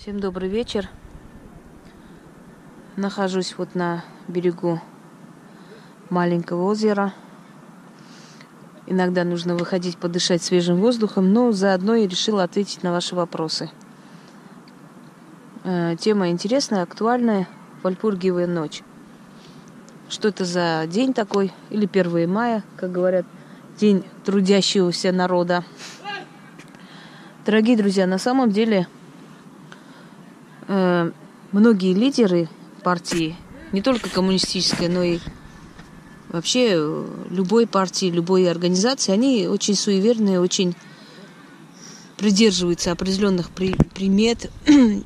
Всем добрый вечер. Нахожусь вот на берегу маленького озера. Иногда нужно выходить подышать свежим воздухом, но заодно я решила ответить на ваши вопросы. Э, тема интересная, актуальная. Вальпургиевая ночь. Что это за день такой? Или 1 мая, как говорят, день трудящегося народа. Дорогие друзья, на самом деле многие лидеры партии, не только коммунистической, но и вообще э, любой партии, любой организации, они очень суеверные, очень придерживаются определенных при, примет.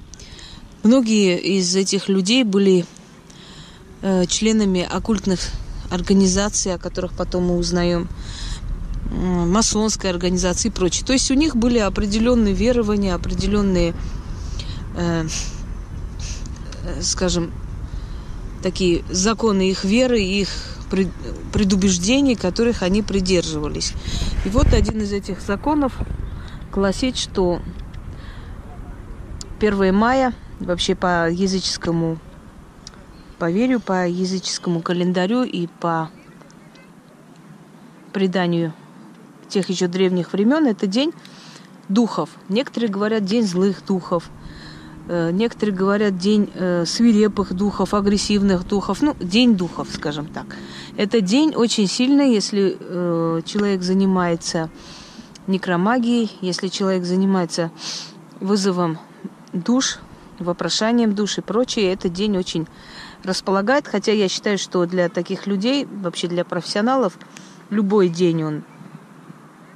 Многие из этих людей были э, членами оккультных организаций, о которых потом мы узнаем, э, масонской организации и прочее. То есть у них были определенные верования, определенные э, Э, скажем, такие законы их веры, их предубеждений, которых они придерживались. И вот один из этих законов гласит, что 1 мая вообще по языческому поверью, по языческому календарю и по преданию тех еще древних времен, это день духов. Некоторые говорят день злых духов – Э, некоторые говорят день э, свирепых духов, агрессивных духов, ну, день духов, скажем так. Это день очень сильный, если э, человек занимается некромагией, если человек занимается вызовом душ, вопрошанием душ и прочее, этот день очень располагает, хотя я считаю, что для таких людей, вообще для профессионалов, любой день он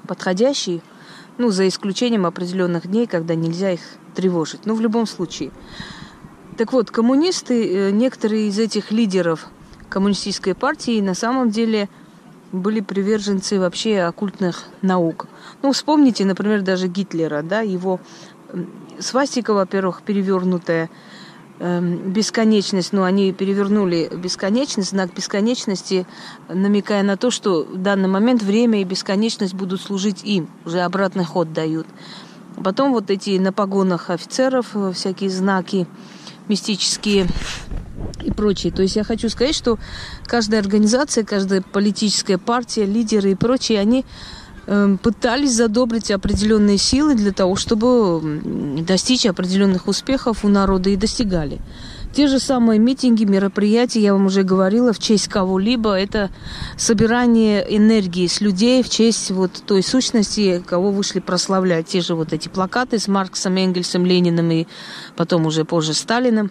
подходящий, ну, за исключением определенных дней, когда нельзя их тревожить. Но в любом случае. Так вот, коммунисты, э, некоторые из этих лидеров коммунистической партии на самом деле были приверженцы вообще оккультных наук. Ну, вспомните, например, даже Гитлера, да, его свастика, во-первых, перевернутая, бесконечность, ну, они перевернули бесконечность, знак бесконечности, намекая на то, что в данный момент время и бесконечность будут служить им, уже обратный ход дают. Потом вот эти на погонах офицеров э, всякие знаки мистические и прочее. То есть я хочу сказать, что каждая организация, каждая политическая партия, лидеры и прочие, они Эм, пытались задобрить определенные силы для того, чтобы достичь определенных успехов у народа и достигали. Те же самые митинги, мероприятия, я вам уже говорила, в честь кого-либо, это собирание энергии с людей в честь вот той сущности, кого вышли прославлять. Те же вот эти плакаты с Марксом, Энгельсом, Лениным и потом уже позже Сталиным.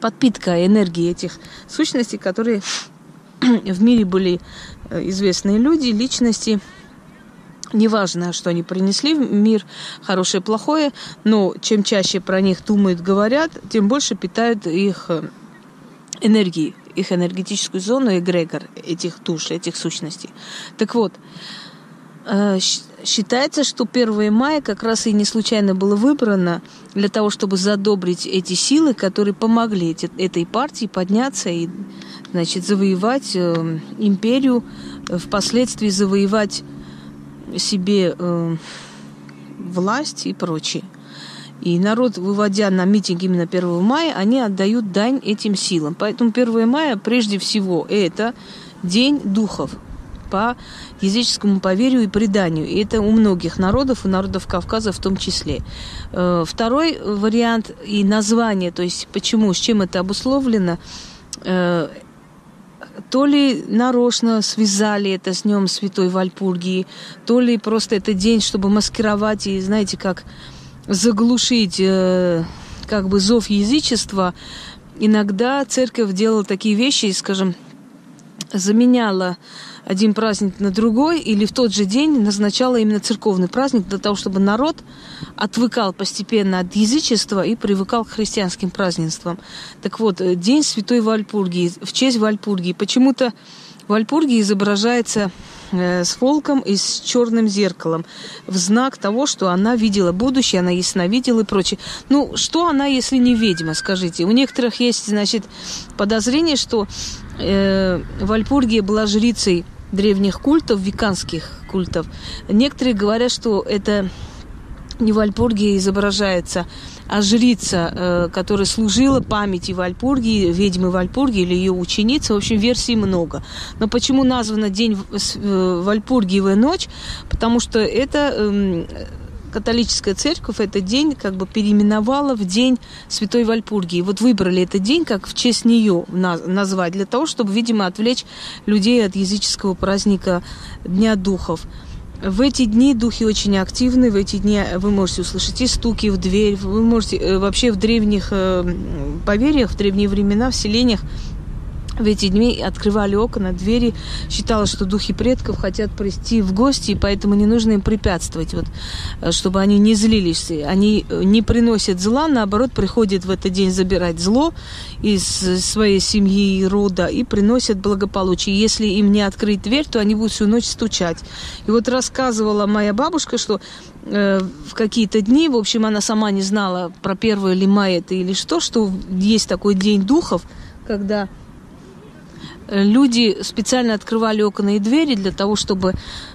Подпитка энергии этих сущностей, которые в мире были э, известные люди, личности – Неважно, что они принесли в мир, хорошее, плохое, но чем чаще про них думают, говорят, тем больше питают их э, энергии, их энергетическую зону, эгрегор этих душ, этих сущностей. Так вот, э, считается, что 1 мая как раз и не случайно было выбрано для того, чтобы задобрить эти силы, которые помогли этой партии подняться и значит, завоевать э, империю, впоследствии завоевать себе э, власть и прочее. И народ, выводя на митинг именно 1 мая, они отдают дань этим силам. Поэтому 1 мая, прежде всего, это День духов по языческому поверью и преданию. И это у многих народов, у народов Кавказа в том числе. Э, второй вариант и название, то есть почему, с чем это обусловлено, э, то ли нарочно связали это с Днем Святой Вальпургии, то ли просто это день, чтобы маскировать и, знаете, как заглушить э, как бы зов язычества. Иногда церковь делала такие вещи, скажем, заменяла один праздник на другой или в тот же день назначала именно церковный праздник для того, чтобы народ отвыкал постепенно от язычества и привыкал к христианским празднествам. Так вот, э, День Святой Вальпургии, в честь Вальпургии. Почему-то Вальпургия изображается с волком и с черным зеркалом в знак того, что она видела будущее, она ясновидела и прочее. Ну, что она, если не ведьма, скажите? У некоторых есть, значит, подозрение, что э, Вальпургия была жрицей древних культов, веканских культов. Некоторые говорят, что это не Вальпургия изображается, а жрица, э, которая служила памяти Вальпургии, ведьмы Вальпургии или ее ученицы. В общем, версий много. Но почему названа День э, Вальпургиевая ночь? Потому что это эм, католическая церковь этот день как бы переименовала в день Святой Вальпургии. Вот выбрали этот день как в честь нее назвать, для того, чтобы, видимо, отвлечь людей от языческого праздника Дня Духов. В эти дни духи очень активны, в эти дни вы можете услышать и стуки в дверь, вы можете э, вообще в древних э, поверьях, в древние времена, в селениях в эти дни открывали окна, двери. Считалось, что духи предков хотят прийти в гости, и поэтому не нужно им препятствовать, вот, э, чтобы они не злились. Они э, не приносят зла, наоборот, приходят в этот день забирать зло из своей семьи и рода и приносят благополучие. Если им не открыть дверь, то они будут всю ночь стучать. И вот рассказывала моя бабушка, что э, в какие-то дни, в общем, она сама не знала про 1 мая это или что, что есть такой день духов, когда люди специально открывали окна и двери для того, чтобы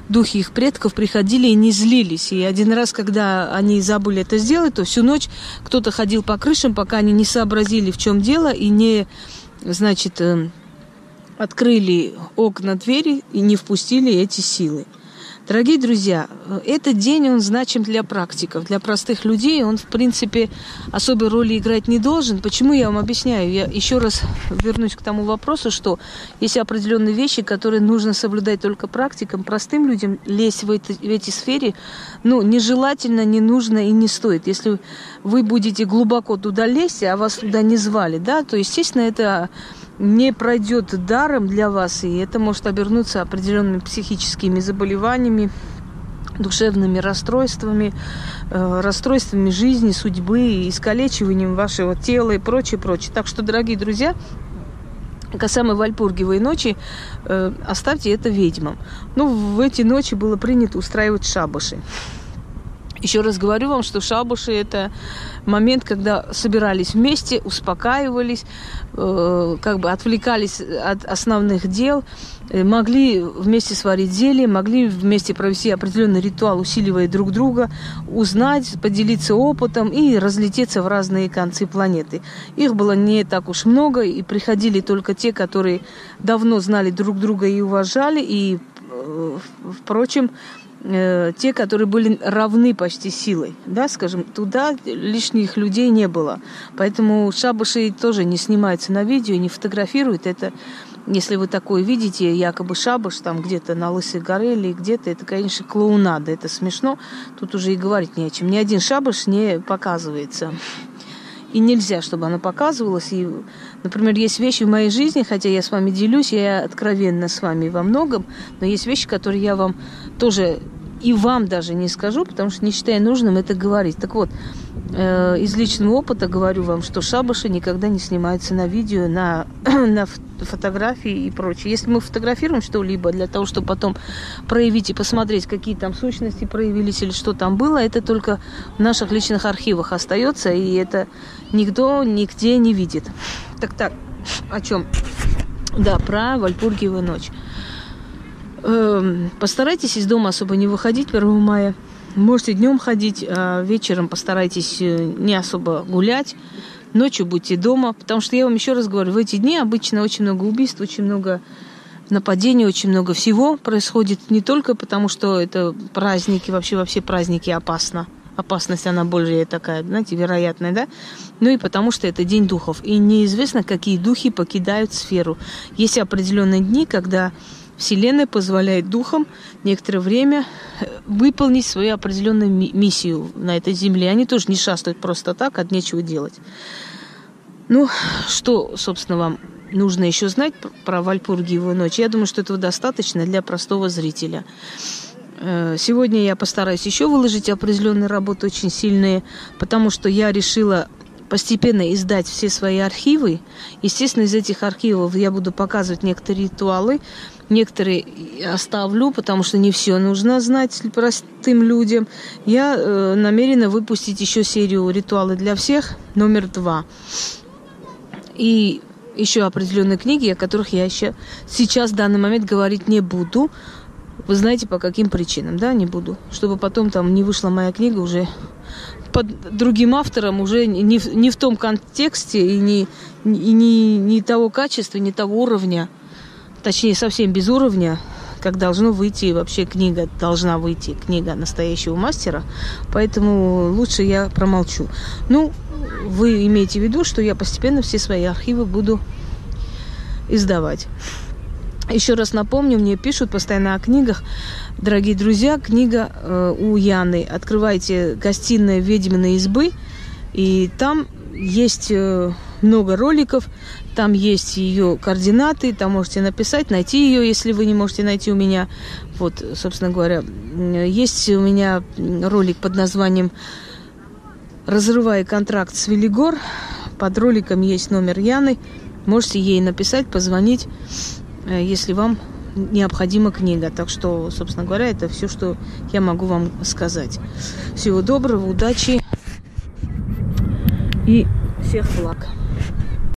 духи их предков приходили и не злились. И один раз, когда они забыли это сделать, то всю ночь кто-то ходил по крышам, пока они не сообразили, в чем дело, и не, значит, э, открыли окна двери и не впустили эти силы. Дорогие друзья, этот день, он значим для практиков, для простых людей. Он, в принципе, особой роли играть не должен. Почему я вам объясняю? Я еще раз вернусь к тому вопросу, что есть определенные вещи, которые нужно соблюдать только практикам. Простым людям лезть в, это, в эти сферы, ну, нежелательно, не нужно и не стоит. Если вы будете глубоко туда лезть, а вас туда не звали, да, то, естественно, это не пройдет даром для вас, и это может обернуться определенными психическими заболеваниями, душевными расстройствами, э, расстройствами жизни, судьбы, искалечиванием вашего тела и прочее, прочее. Так что, дорогие друзья, касаемо Вальпургиевой ночи, э, оставьте это ведьмам. Ну, в эти ночи было принято устраивать шабаши. Еще раз говорю вам, что шабуши – это момент, когда собирались вместе, успокаивались, э, как бы отвлекались от основных дел, э, могли вместе сварить зелье, могли вместе провести определенный ритуал, усиливая друг друга, узнать, поделиться опытом и разлететься в разные концы планеты. Их было не так уж много, и приходили только те, которые давно знали друг друга и уважали, и, э, впрочем, э, те, которые были равны почти силой, да, скажем, туда лишних людей не было. Поэтому шабаши тоже не снимаются на видео, не фотографируют. Это, если вы такое видите, якобы шабаш там где-то на Лысой горе или где-то, это, конечно, клоунада, это смешно. Тут уже и говорить не о чем. Ни один шабаш не показывается. И нельзя, чтобы она показывалась. И, например, есть вещи в моей жизни, хотя я с вами делюсь, я откровенно с вами во многом, но есть вещи, которые я вам тоже и вам даже не скажу, потому что не считаю нужным это говорить. Так вот, из личного опыта говорю вам, что шабаши никогда не снимаются на видео, на, на фотографии и прочее. Если мы фотографируем что-либо для того, чтобы потом проявить и посмотреть, какие там сущности проявились или что там было, это только в наших личных архивах остается, и это никто нигде не видит. Так так, о чем? Да, про Вальпургиевую ночь. Эм, постарайтесь из дома особо не выходить 1 мая. Можете днем ходить, а вечером постарайтесь э, не особо гулять. Ночью будьте дома, потому что я вам еще раз говорю, в эти дни обычно очень много убийств, очень много нападений, очень много всего происходит. Не только потому, что это праздники, вообще во все праздники опасно. Опасность, она более такая, знаете, вероятная, да? Ну и потому, что это День духов. И неизвестно, какие духи покидают сферу. Есть определенные дни, когда Вселенная позволяет духам некоторое время э, выполнить свою определенную миссию на этой земле. Они тоже не шастают просто так, от нечего делать. Ну, что, собственно, вам нужно еще знать про Вальпургиевую ночь? Я думаю, что этого достаточно для простого зрителя. Э, сегодня я постараюсь еще выложить определенные работы очень сильные, потому что я решила постепенно издать все свои архивы. Естественно, из этих архивов я буду показывать некоторые ритуалы, некоторые оставлю, потому что не все нужно знать простым людям. Я э, намерена выпустить еще серию ритуалы для всех, номер два. И еще определенные книги, о которых я еще сейчас в данный момент говорить не буду. Вы знаете, по каким причинам, да, не буду. Чтобы потом там не вышла моя книга уже под другим автором, уже не в, не в том контексте и не, и не, не того качества, не того уровня, точнее, совсем без уровня, как должно выйти вообще книга, должна выйти книга настоящего мастера. Поэтому лучше я промолчу. Ну, вы имеете в виду, что я постепенно все свои архивы буду издавать. Еще раз напомню, мне пишут постоянно о книгах. Дорогие друзья, книга э, у Яны. Открывайте гостиная ведьминой избы, и там есть э, много роликов, там есть ее координаты, там можете написать, найти ее, если вы не можете найти у меня. Вот, собственно говоря, есть у меня ролик под названием «Разрывая контракт с Велигор». Под роликом есть номер Яны. Можете ей написать, позвонить. Э, если вам необходима книга. Так что, собственно говоря, это все, что я могу вам сказать. Всего доброго, удачи и всех благ.